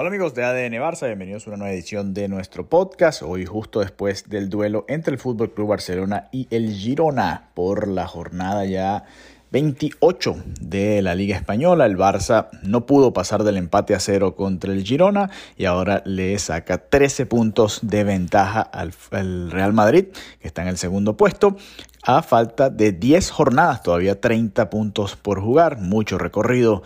Hola amigos de ADN Barça, bienvenidos a una nueva edición de nuestro podcast. Hoy justo después del duelo entre el Fútbol Club Barcelona y el Girona por la jornada ya 28 de la Liga Española. El Barça no pudo pasar del empate a cero contra el Girona y ahora le saca 13 puntos de ventaja al, al Real Madrid, que está en el segundo puesto a falta de 10 jornadas, todavía 30 puntos por jugar, mucho recorrido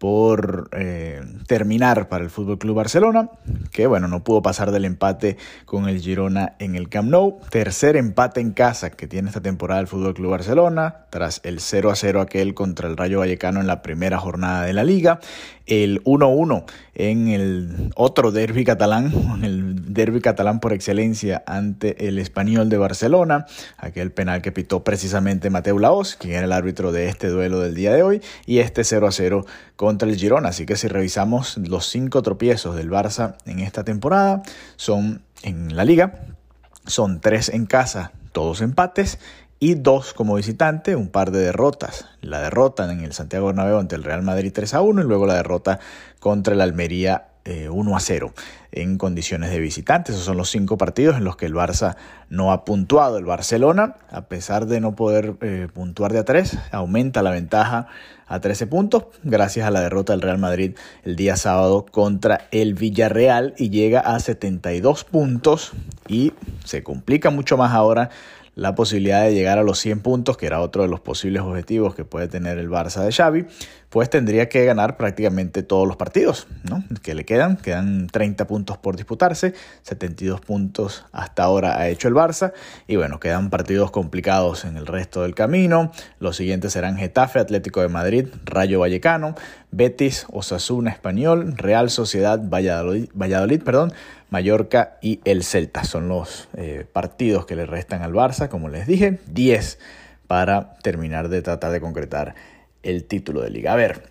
por eh, terminar para el Fútbol Club Barcelona, que bueno, no pudo pasar del empate con el Girona en el Camp Nou. Tercer empate en casa que tiene esta temporada el Fútbol Club Barcelona, tras el 0 a 0 aquel contra el Rayo Vallecano en la primera jornada de la liga. El 1-1 en el otro derby catalán, el derby catalán por excelencia ante el Español de Barcelona, aquel penal que pitó precisamente Mateo Laos, quien era el árbitro de este duelo del día de hoy, y este 0 a 0 contra el Girona. Así que si revisamos los cinco tropiezos del Barça en esta temporada, son en la liga, son tres en casa, todos empates, y dos como visitante, un par de derrotas. La derrota en el Santiago Bernabéu ante el Real Madrid 3 a 1 y luego la derrota contra el Almería 1 eh, a 0 en condiciones de visitante. Esos son los cinco partidos en los que el Barça no ha puntuado. El Barcelona, a pesar de no poder eh, puntuar de a 3, aumenta la ventaja a 13 puntos gracias a la derrota del Real Madrid el día sábado contra el Villarreal y llega a 72 puntos y se complica mucho más ahora la posibilidad de llegar a los 100 puntos, que era otro de los posibles objetivos que puede tener el Barça de Xavi, pues tendría que ganar prácticamente todos los partidos, ¿no? Que le quedan, quedan 30 puntos por disputarse, 72 puntos hasta ahora ha hecho el Barça y bueno, quedan partidos complicados en el resto del camino. Los siguientes serán Getafe, Atlético de Madrid, Rayo Vallecano, Betis, Osasuna Español, Real Sociedad Valladolid, Valladolid perdón, Mallorca y el Celta. Son los eh, partidos que le restan al Barça, como les dije, 10 para terminar de tratar de concretar el título de liga. A ver,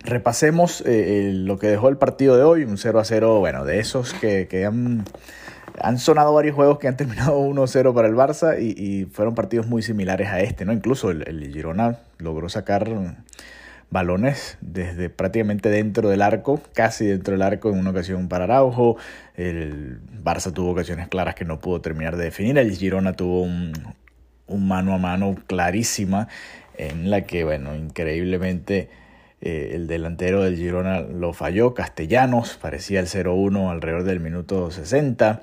repasemos eh, lo que dejó el partido de hoy, un 0 a 0, bueno, de esos que, han, han, sonado varios juegos que han terminado 1-0 para el Barça y, fueron partidos muy similares a este, ¿no? Incluso el, el Girona logró sacar balones desde prácticamente dentro del arco, casi dentro del arco en una ocasión para Araujo. El Barça tuvo ocasiones claras que no pudo terminar de definir. El Girona tuvo un, mano a mano clarísima en la que, bueno, increíblemente eh, el delantero del Girona lo falló. Castellanos parecía el 0-1 alrededor del minuto 60.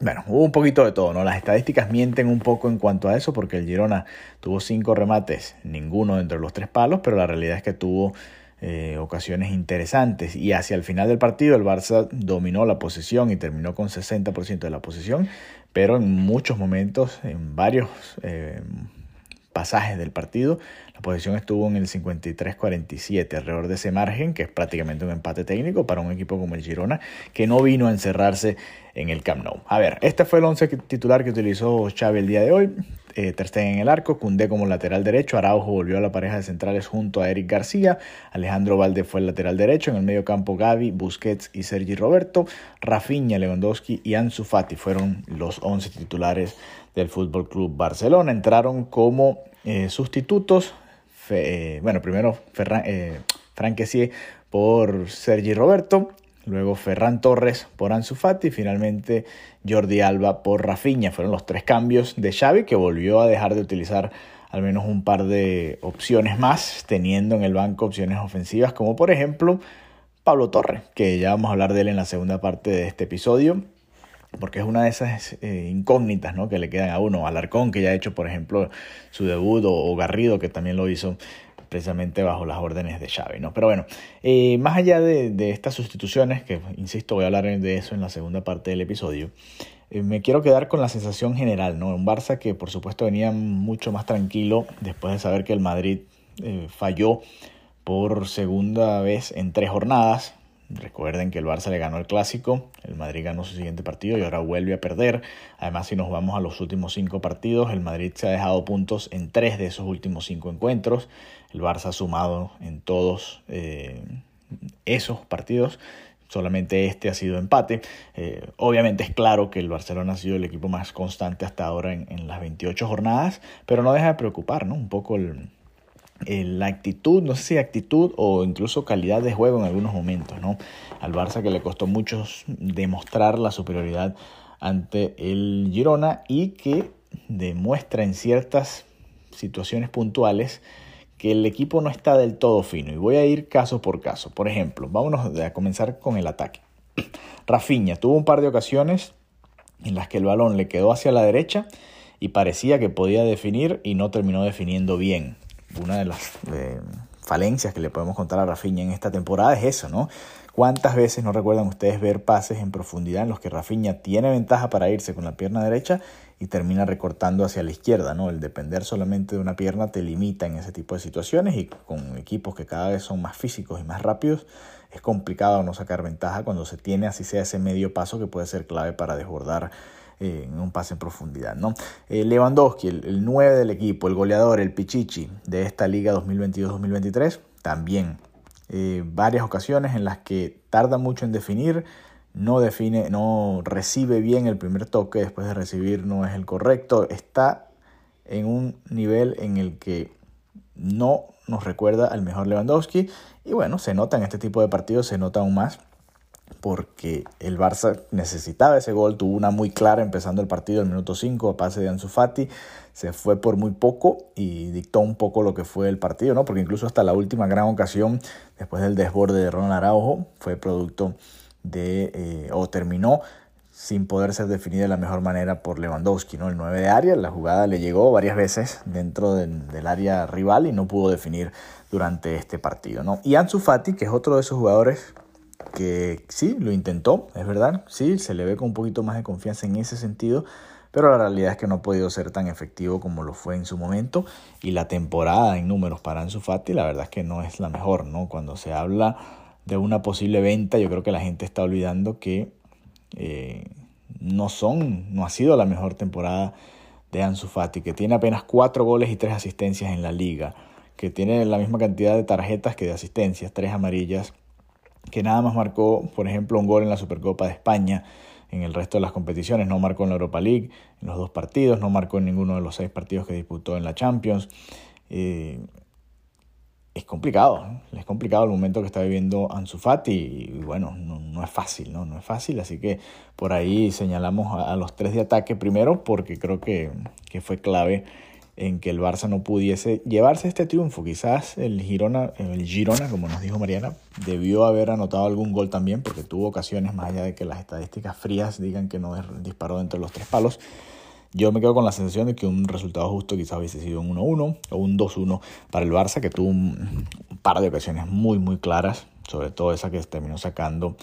Bueno, hubo un poquito de todo, ¿no? Las estadísticas mienten un poco en cuanto a eso, porque el Girona tuvo cinco remates, ninguno dentro de los tres palos, pero la realidad es que tuvo eh, ocasiones interesantes. Y hacia el final del partido, el Barça dominó la posesión y terminó con 60% de la posesión, pero en muchos momentos, en varios eh, pasajes del partido, la posesión estuvo en el 53-47, alrededor de ese margen, que es prácticamente un empate técnico para un equipo como el Girona, que no vino a encerrarse en el Camp Nou. A ver, este fue el once titular que utilizó Xavi el día de hoy. Eh, Ter en el arco, Cundé como lateral derecho, Araujo volvió a la pareja de centrales junto a Eric García, Alejandro Valde fue el lateral derecho, en el medio campo Gaby, Busquets y Sergi Roberto, Rafinha, Lewandowski y Ansu Fati fueron los 11 titulares del Fútbol Club Barcelona. Entraron como eh, sustitutos, eh, bueno, primero Ferran, eh, por Sergi Roberto, Luego Ferran Torres por Ansu Fati y finalmente Jordi Alba por Rafinha. Fueron los tres cambios de Xavi que volvió a dejar de utilizar al menos un par de opciones más, teniendo en el banco opciones ofensivas como por ejemplo Pablo Torres, que ya vamos a hablar de él en la segunda parte de este episodio, porque es una de esas eh, incógnitas ¿no? que le quedan a uno. Alarcón, que ya ha hecho por ejemplo su debut, o Garrido, que también lo hizo precisamente bajo las órdenes de Xavi, ¿no? Pero bueno, eh, más allá de, estas sustituciones, que insisto, voy a hablar de eso en la segunda parte del episodio, eh, me quiero quedar con la sensación general, ¿no? Un Barça que por supuesto venía mucho más tranquilo después de saber que el Madrid eh, falló por segunda vez en tres jornadas, Recuerden que el Barça le ganó el clásico, el Madrid ganó su siguiente partido y ahora vuelve a perder. Además, si nos vamos a los últimos cinco partidos, el Madrid se ha dejado puntos en tres de esos últimos cinco encuentros. El Barça ha sumado en todos eh, esos partidos. Solamente este ha sido empate. Eh, obviamente es claro que el Barcelona ha sido el equipo más constante hasta ahora en, en las 28 jornadas, pero no deja de preocupar, ¿no? Un poco el, la actitud, no sé si actitud o incluso calidad de juego en algunos momentos, ¿no? Al Barça que le costó mucho demostrar la superioridad ante el Girona y que demuestra en ciertas situaciones puntuales que el equipo no está del todo fino. Y voy a ir caso por caso. Por ejemplo, vámonos a comenzar con el ataque. Rafinha tuvo un par de ocasiones en las que el balón le quedó hacia la derecha y parecía que podía definir y no terminó definiendo bien. Una de las eh, falencias que le podemos contar a Rafinha en esta temporada es eso, ¿no? ¿Cuántas veces no recuerdan ustedes ver pases en profundidad en los que Rafinha tiene ventaja para irse con la pierna derecha y termina recortando hacia la izquierda, ¿no? El depender solamente de una pierna te limita en ese tipo de situaciones y con equipos que cada vez son más físicos y más rápidos es complicado no sacar ventaja cuando se tiene así sea ese medio paso que puede ser clave para desbordar eh, en un pase en profundidad. ¿no? Eh, Lewandowski, el, 9 del equipo, el goleador, el Pichichi de esta liga 2022-2023, también eh, varias ocasiones en las que tarda mucho en definir, no define, no recibe bien el primer toque, después de recibir no es el correcto, está en un nivel en el que no nos recuerda al mejor Lewandowski y bueno, se nota en este tipo de partidos, se nota aún más porque el Barça necesitaba ese gol, tuvo una muy clara empezando el partido el minuto 5 a pase de Ansu Fati, se fue por muy poco y dictó un poco lo que fue el partido, ¿no? Porque incluso hasta la última gran ocasión después del desborde de Ronald Araujo fue producto de eh, o terminó sin poder ser definida de la mejor manera por Lewandowski, ¿no? El 9 de área, la jugada le llegó varias veces dentro del área rival y no pudo definir durante este partido, ¿no? Y Ansu Fati, que es otro de esos jugadores que sí, lo intentó, es verdad, sí, se le ve con un poquito más de confianza en ese sentido, pero la realidad es que no ha podido ser tan efectivo como lo fue en su momento y la temporada en números para Ansu Fati la verdad es que no es la mejor, ¿no? Cuando se habla de una posible venta, yo creo que la gente está olvidando que eh, no son, no ha sido la mejor temporada de Ansu Fati, que tiene apenas cuatro goles y tres asistencias en la liga, que tiene la misma cantidad de tarjetas que de asistencias, tres amarillas que nada más marcó, por ejemplo, un gol en la Supercopa de España. En el resto de las competiciones no marcó en la Europa League en los dos partidos, no marcó en ninguno de los seis partidos que disputó en la Champions. Eh, es complicado, es complicado el momento que está viviendo Ansu Fati y, bueno, no, es fácil, ¿no? No es fácil, así que por ahí señalamos a, los tres de ataque primero porque creo que, que fue clave en que el Barça no pudiese llevarse este triunfo. Quizás el Girona, el Girona, como nos dijo Mariana, debió haber anotado algún gol también, porque tuvo ocasiones, más allá de que las estadísticas frías digan que no disparó entre los tres palos. Yo me quedo con la sensación de que un resultado justo quizás hubiese sido un 1-1 o un 2-1 para el Barça, que tuvo un, par de ocasiones muy, muy claras, sobre todo esa que terminó sacando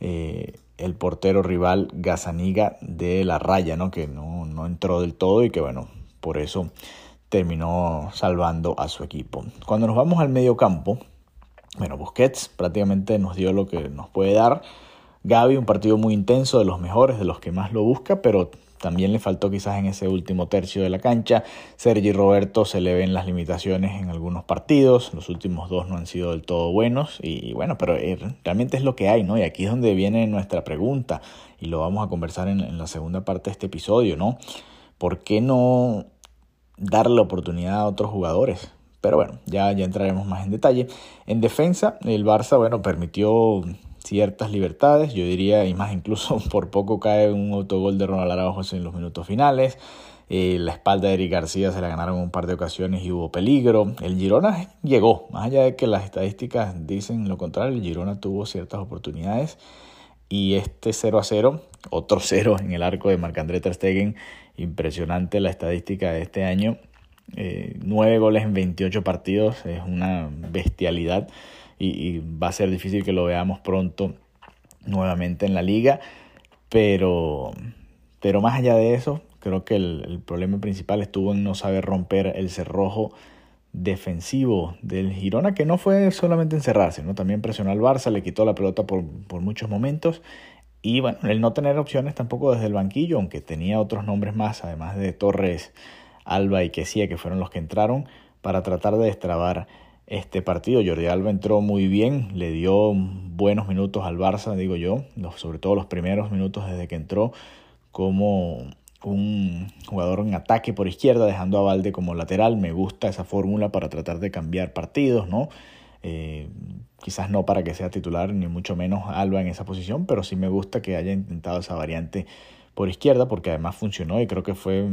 eh, el portero rival Gazaniga de la raya, ¿no? que no, no entró del todo y que, bueno, por eso terminó salvando a su equipo. Cuando nos vamos al medio campo, bueno, Busquets prácticamente nos dio lo que nos puede dar. Gaby, un partido muy intenso, de los mejores, de los que más lo busca, pero también le faltó quizás en ese último tercio de la cancha. Sergi Roberto se le ven las limitaciones en algunos partidos, los últimos dos no han sido del todo buenos y bueno, pero eh, realmente es lo que hay, ¿no? Y aquí es donde viene nuestra pregunta y lo vamos a conversar en, en la segunda parte de este episodio, ¿no? ¿Por qué no darle oportunidad a otros jugadores. Pero bueno, ya, ya entraremos más en detalle. En defensa, el Barça, bueno, permitió ciertas libertades, yo diría, y más incluso por poco cae un autogol de Ronald Araujo en los minutos finales. Eh, la espalda de Eric García se la ganaron un par de ocasiones y hubo peligro. El Girona llegó, más allá de que las estadísticas dicen lo contrario, el Girona tuvo ciertas oportunidades y este 0 a 0, otro 0 en el arco de Marc-André Ter Stegen, impresionante la estadística de este año. Eh, 9 goles en 28 partidos es una bestialidad y, va a ser difícil que lo veamos pronto nuevamente en la liga. Pero, pero más allá de eso, creo que el, el problema principal estuvo en no saber romper el cerrojo defensivo del Girona, que no fue solamente encerrarse, ¿no? también presionó al Barça, le quitó la pelota por, por muchos momentos y bueno, el no tener opciones tampoco desde el banquillo, aunque tenía otros nombres más, además de Torres, Alba y Quesía, que fueron los que entraron para tratar de destrabar este partido. Jordi Alba entró muy bien, le dio buenos minutos al Barça, digo yo, sobre todo los primeros minutos desde que entró, como un jugador en ataque por izquierda, dejando a Valde como lateral. Me gusta esa fórmula para tratar de cambiar partidos, ¿no? Eh, quizás no para que sea titular, ni mucho menos Alba en esa posición, pero sí me gusta que haya intentado esa variante por izquierda, porque además funcionó y creo que fue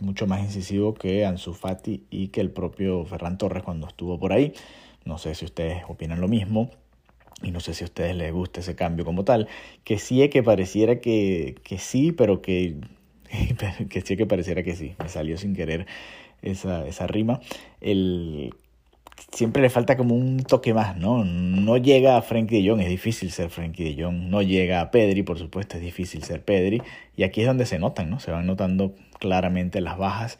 mucho más incisivo que Ansu Fati y que el propio Ferran Torres cuando estuvo por ahí. No sé si ustedes opinan lo mismo. Y no sé si a ustedes les gusta ese cambio como tal. Que sí es que pareciera que, que sí, pero que que sí que pareciera que sí, me salió sin querer esa, esa rima. El, siempre le falta como un toque más, ¿no? No llega a Frankie de Jong, es difícil ser Frankie de Jong. No llega a Pedri, por supuesto, es difícil ser Pedri. Y aquí es donde se notan, ¿no? Se van notando claramente las bajas.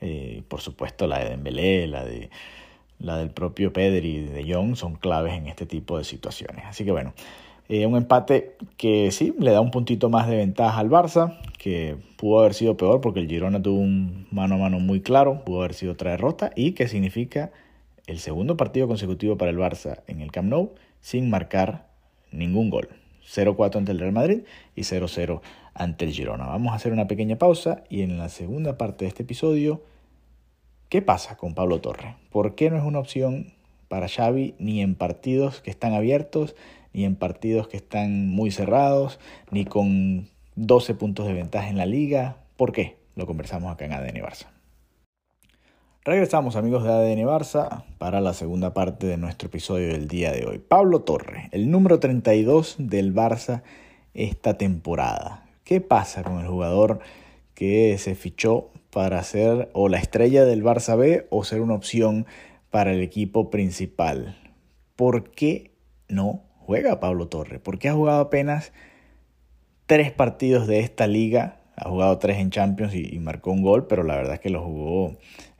Eh, por supuesto, la de Dembélé, la de la del propio Pedri de Jong son claves en este tipo de situaciones. Así que bueno, eh, un empate que sí, le da un puntito más de ventaja al Barça, que pudo haber sido peor porque el Girona tuvo un mano a mano muy claro, pudo haber sido otra derrota y que significa el segundo partido consecutivo para el Barça en el Camp Nou sin marcar ningún gol. 0-4 ante el Real Madrid y 0-0 ante el Girona. Vamos a hacer una pequeña pausa y en la segunda parte de este episodio, ¿qué pasa con Pablo Torre? ¿Por qué no es una opción para Xavi ni en partidos que están abiertos ni en partidos que están muy cerrados, ni con 12 puntos de ventaja en la liga. ¿Por qué? Lo conversamos acá en ADN Barça. Regresamos amigos de ADN Barça para la segunda parte de nuestro episodio del día de hoy. Pablo Torre, el número 32 del Barça esta temporada. ¿Qué pasa con el jugador que se fichó para ser o la estrella del Barça B o ser una opción para el equipo principal? ¿Por qué no juega Pablo Torre, porque ha jugado apenas tres partidos de esta liga, ha jugado tres en Champions y, marcó un gol, pero la verdad es que lo jugó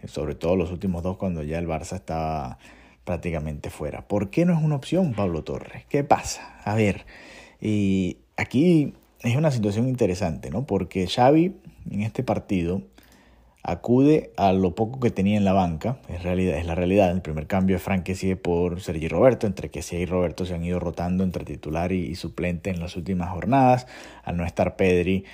sobre todo los últimos dos cuando ya el Barça estaba prácticamente fuera. ¿Por qué no es una opción Pablo Torre? ¿Qué pasa? A ver, y aquí es una situación interesante, ¿no? Porque Xavi en este partido acude a lo poco que tenía en la banca, es, realidad, es la realidad, el primer cambio de Frank por Sergi Roberto, entre que y Roberto se han ido rotando entre titular y, suplente en las últimas jornadas, al no estar Pedri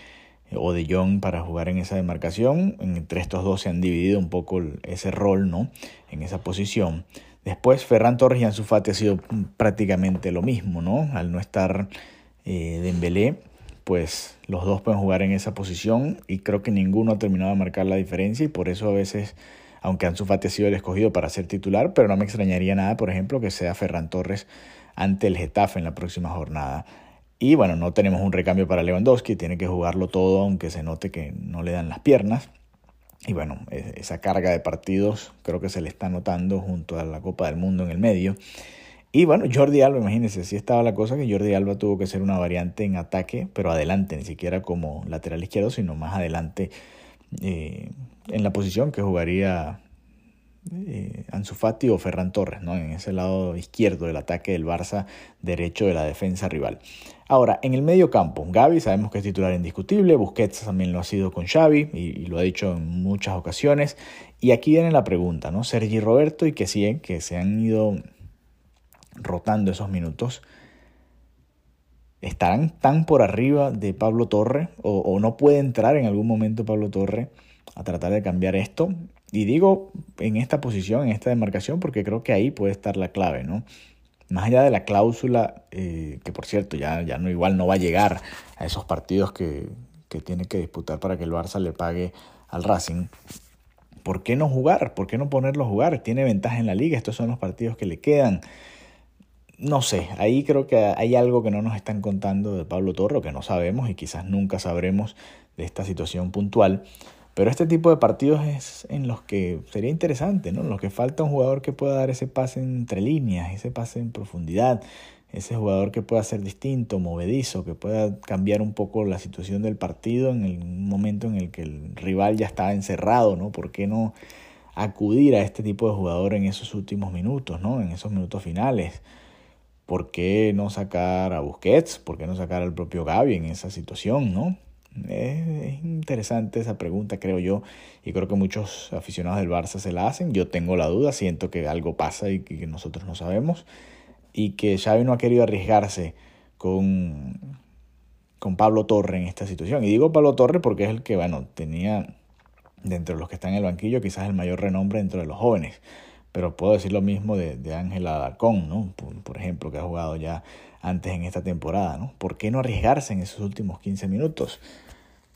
o De Jong para jugar en esa demarcación, entre estos dos se han dividido un poco ese rol, ¿no? En esa posición. Después Ferran Torres y Ansu Fati ha sido prácticamente lo mismo, ¿no? Al no estar eh, Dembélé, pues los dos pueden jugar en esa posición y creo que ninguno ha terminado de marcar la diferencia y por eso a veces, aunque Ansu Fati ha sido el escogido para ser titular, pero no me extrañaría nada, por ejemplo, que sea Ferran Torres ante el Getafe en la próxima jornada. Y bueno, no tenemos un recambio para Lewandowski, tiene que jugarlo todo aunque se note que no le dan las piernas. Y bueno, esa carga de partidos creo que se le está notando junto a la Copa del Mundo en el medio. Y bueno, Jordi Alba, imagínense, así estaba la cosa que Jordi Alba tuvo que ser una variante en ataque, pero adelante, ni siquiera como lateral izquierdo, sino más adelante eh, en la posición que jugaría eh, Ansu Fati o Ferran Torres, ¿no? en ese lado izquierdo del ataque del Barça, derecho de la defensa rival. Ahora, en el medio campo, Gaby sabemos que es titular indiscutible, Busquets también lo ha sido con Xavi y, lo ha dicho en muchas ocasiones. Y aquí viene la pregunta, ¿no? Sergi Roberto y que sí, que se han ido rotando esos minutos, estarán tan por arriba de Pablo Torre o, no puede entrar en algún momento Pablo Torre a tratar de cambiar esto. Y digo en esta posición, en esta demarcación, porque creo que ahí puede estar la clave, ¿no? Más allá de la cláusula, eh, que por cierto ya, ya no, igual no va a llegar a esos partidos que, que tiene que disputar para que el Barça le pague al Racing. ¿Por qué no jugar? ¿Por qué no ponerlo a jugar? Tiene ventaja en la liga, estos son los partidos que le quedan no sé, ahí creo que hay algo que no nos están contando de Pablo Torro, que no sabemos y quizás nunca sabremos de esta situación puntual. Pero este tipo de partidos es en los que sería interesante, ¿no? En los que falta un jugador que pueda dar ese pase entre líneas, ese pase en profundidad, ese jugador que pueda ser distinto, movedizo, que pueda cambiar un poco la situación del partido en el momento en el que el rival ya estaba encerrado, ¿no? ¿Por qué no acudir a este tipo de jugador en esos últimos minutos, ¿no? En esos minutos finales. ¿por qué no sacar a Busquets? ¿Por qué no sacar al propio Gaby en esa situación, no? Es, interesante esa pregunta, creo yo, y creo que muchos aficionados del Barça se la hacen. Yo tengo la duda, siento que algo pasa y que nosotros no sabemos, y que Xavi no ha querido arriesgarse con, con Pablo Torre en esta situación. Y digo Pablo Torre porque es el que, bueno, tenía dentro de los que están en el banquillo quizás el mayor renombre dentro de los jóvenes. Pero puedo decir lo mismo de Ángela Dacón, ¿no? Por, ejemplo, que ha jugado ya antes en esta temporada, ¿no? ¿Por qué no arriesgarse en esos últimos 15 minutos?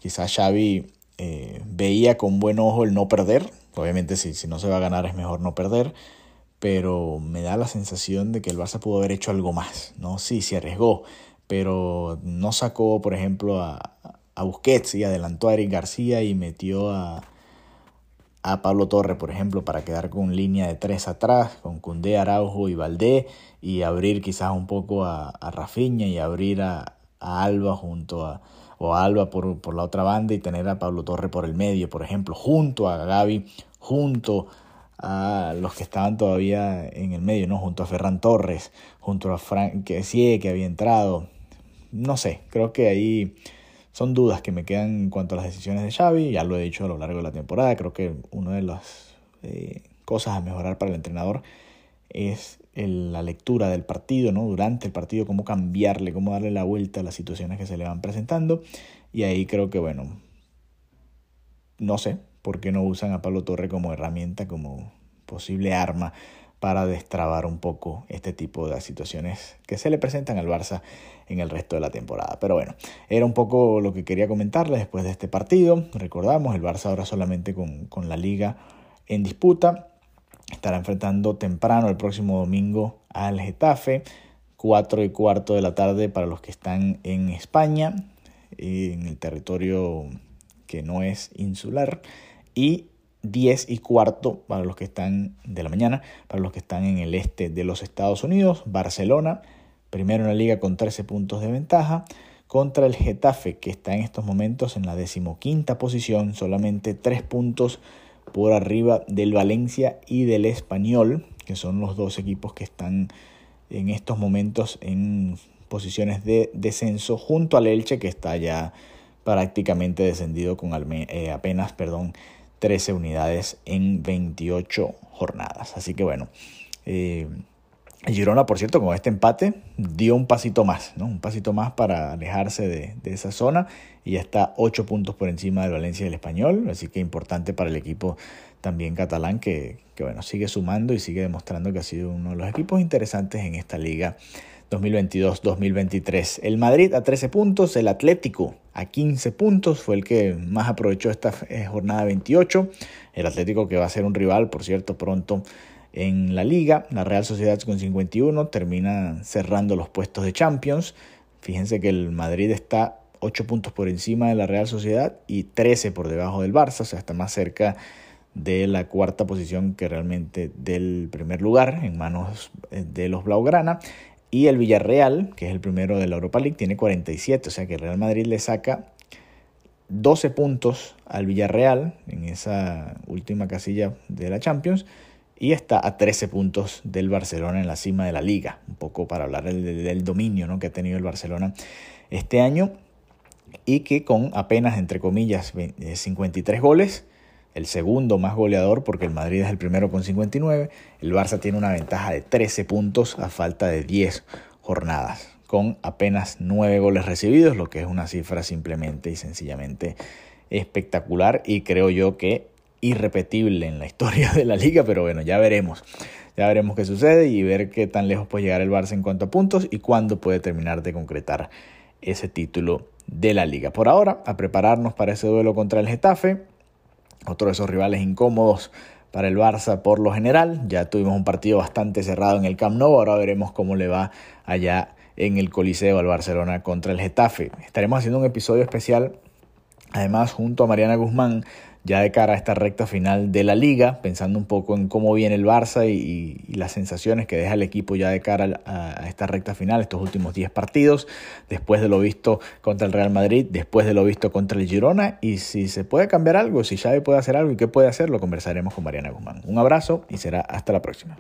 Quizás Xavi eh, veía con buen ojo el no perder. Obviamente si, si no se va a ganar es mejor no perder. Pero me da la sensación de que el Barça pudo haber hecho algo más, ¿no? Sí, se arriesgó, pero no sacó, por ejemplo, a, a Busquets y adelantó a Eric García y metió a, a Pablo Torre, por ejemplo, para quedar con línea de tres atrás, con Cundé, Araujo y Valdé, y abrir quizás un poco a, a Rafinha y abrir a, Alba junto a, o Alba por, por, la otra banda y tener a Pablo Torre por el medio, por ejemplo, junto a Gaby, junto a los que estaban todavía en el medio, ¿no? Junto a Ferran Torres, junto a Frank sí que había entrado, no sé, creo que ahí son dudas que me quedan en cuanto a las decisiones de Xavi, ya lo he dicho a lo largo de la temporada, creo que una de las eh, cosas a mejorar para el entrenador es la lectura del partido, ¿no? Durante el partido, cómo cambiarle, cómo darle la vuelta a las situaciones que se le van presentando. Y ahí creo que, bueno, no sé por qué no usan a Pablo Torre como herramienta, como posible arma para destrabar un poco este tipo de situaciones que se le presentan al Barça en el resto de la temporada. Pero bueno, era un poco lo que quería comentarles después de este partido. Recordamos, el Barça ahora solamente con, con la liga en disputa. Estará enfrentando temprano el próximo domingo al Getafe. 4 y cuarto de la tarde para los que están en España, en el territorio que no es insular. Y 10 y cuarto para los que están de la mañana, para los que están en el este de los Estados Unidos, Barcelona, primero en la liga con 13 puntos de ventaja, contra el Getafe, que está en estos momentos en la decimoquinta posición, solamente 3 puntos por arriba del Valencia y del Español, que son los dos equipos que están en estos momentos en posiciones de descenso, junto al Elche, que está ya prácticamente descendido con eh, apenas, perdón, 13 unidades en 28 jornadas. Así que bueno, eh, Girona, por cierto, con este empate dio un pasito más, ¿no? Un pasito más para alejarse de, esa zona y ya está 8 puntos por encima del Valencia y del Español, así que importante para el equipo también catalán que, que bueno, sigue sumando y sigue demostrando que ha sido uno de los equipos interesantes en esta liga 2022-2023. El Madrid a 13 puntos, el Atlético a 15 puntos, fue el que más aprovechó esta eh, jornada 28. El Atlético que va a ser un rival, por cierto, pronto en la liga. La Real Sociedad con 51 termina cerrando los puestos de Champions. Fíjense que el Madrid está 8 puntos por encima de la Real Sociedad y 13 por debajo del Barça, o sea, está más cerca de la cuarta posición que realmente del primer lugar en manos eh, de los Blaugrana. Y el Villarreal, que es el primero de la Europa League, tiene 47. O sea que el Real Madrid le saca 12 puntos al Villarreal en esa última casilla de la Champions. Y está a 13 puntos del Barcelona en la cima de la liga. Un poco para hablar del, dominio ¿no? que ha tenido el Barcelona este año. Y que con apenas, entre comillas, 53 eh, goles, el segundo más goleador porque el Madrid es el primero con 59. El Barça tiene una ventaja de 13 puntos a falta de 10 jornadas, con apenas 9 goles recibidos, lo que es una cifra simplemente y sencillamente espectacular y creo yo que irrepetible en la historia de la liga, pero bueno, ya veremos. Ya veremos qué sucede y ver qué tan lejos puede llegar el Barça en cuanto a puntos y cuándo puede terminar de concretar ese título de la liga. Por ahora, a prepararnos para ese duelo contra el Getafe otro de esos rivales incómodos para el Barça por lo general. Ya tuvimos un partido bastante cerrado en el Camp Nou, ahora veremos cómo le va allá en el Coliseo al Barcelona contra el Getafe. Estaremos haciendo un episodio especial, además junto a Mariana Guzmán, ya de cara a esta recta final de la liga, pensando un poco en cómo viene el Barça y, las sensaciones que deja el equipo ya de cara a, esta recta final, estos últimos 10 partidos, después de lo visto contra el Real Madrid, después de lo visto contra el Girona, y si se puede cambiar algo, si Xavi puede hacer algo y qué puede hacer, lo conversaremos con Mariana Guzmán. Un abrazo y será hasta la próxima.